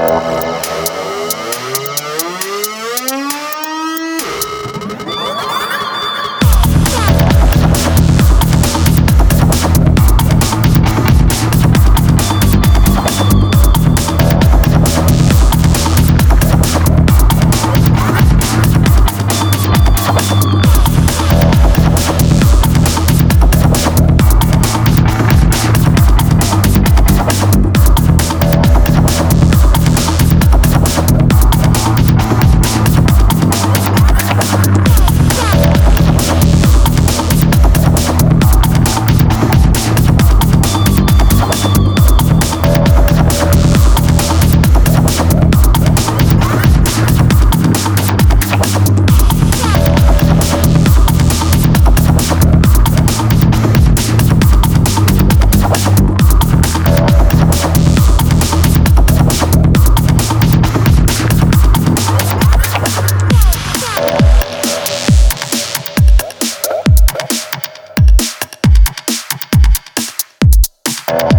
Uh-huh. Oh.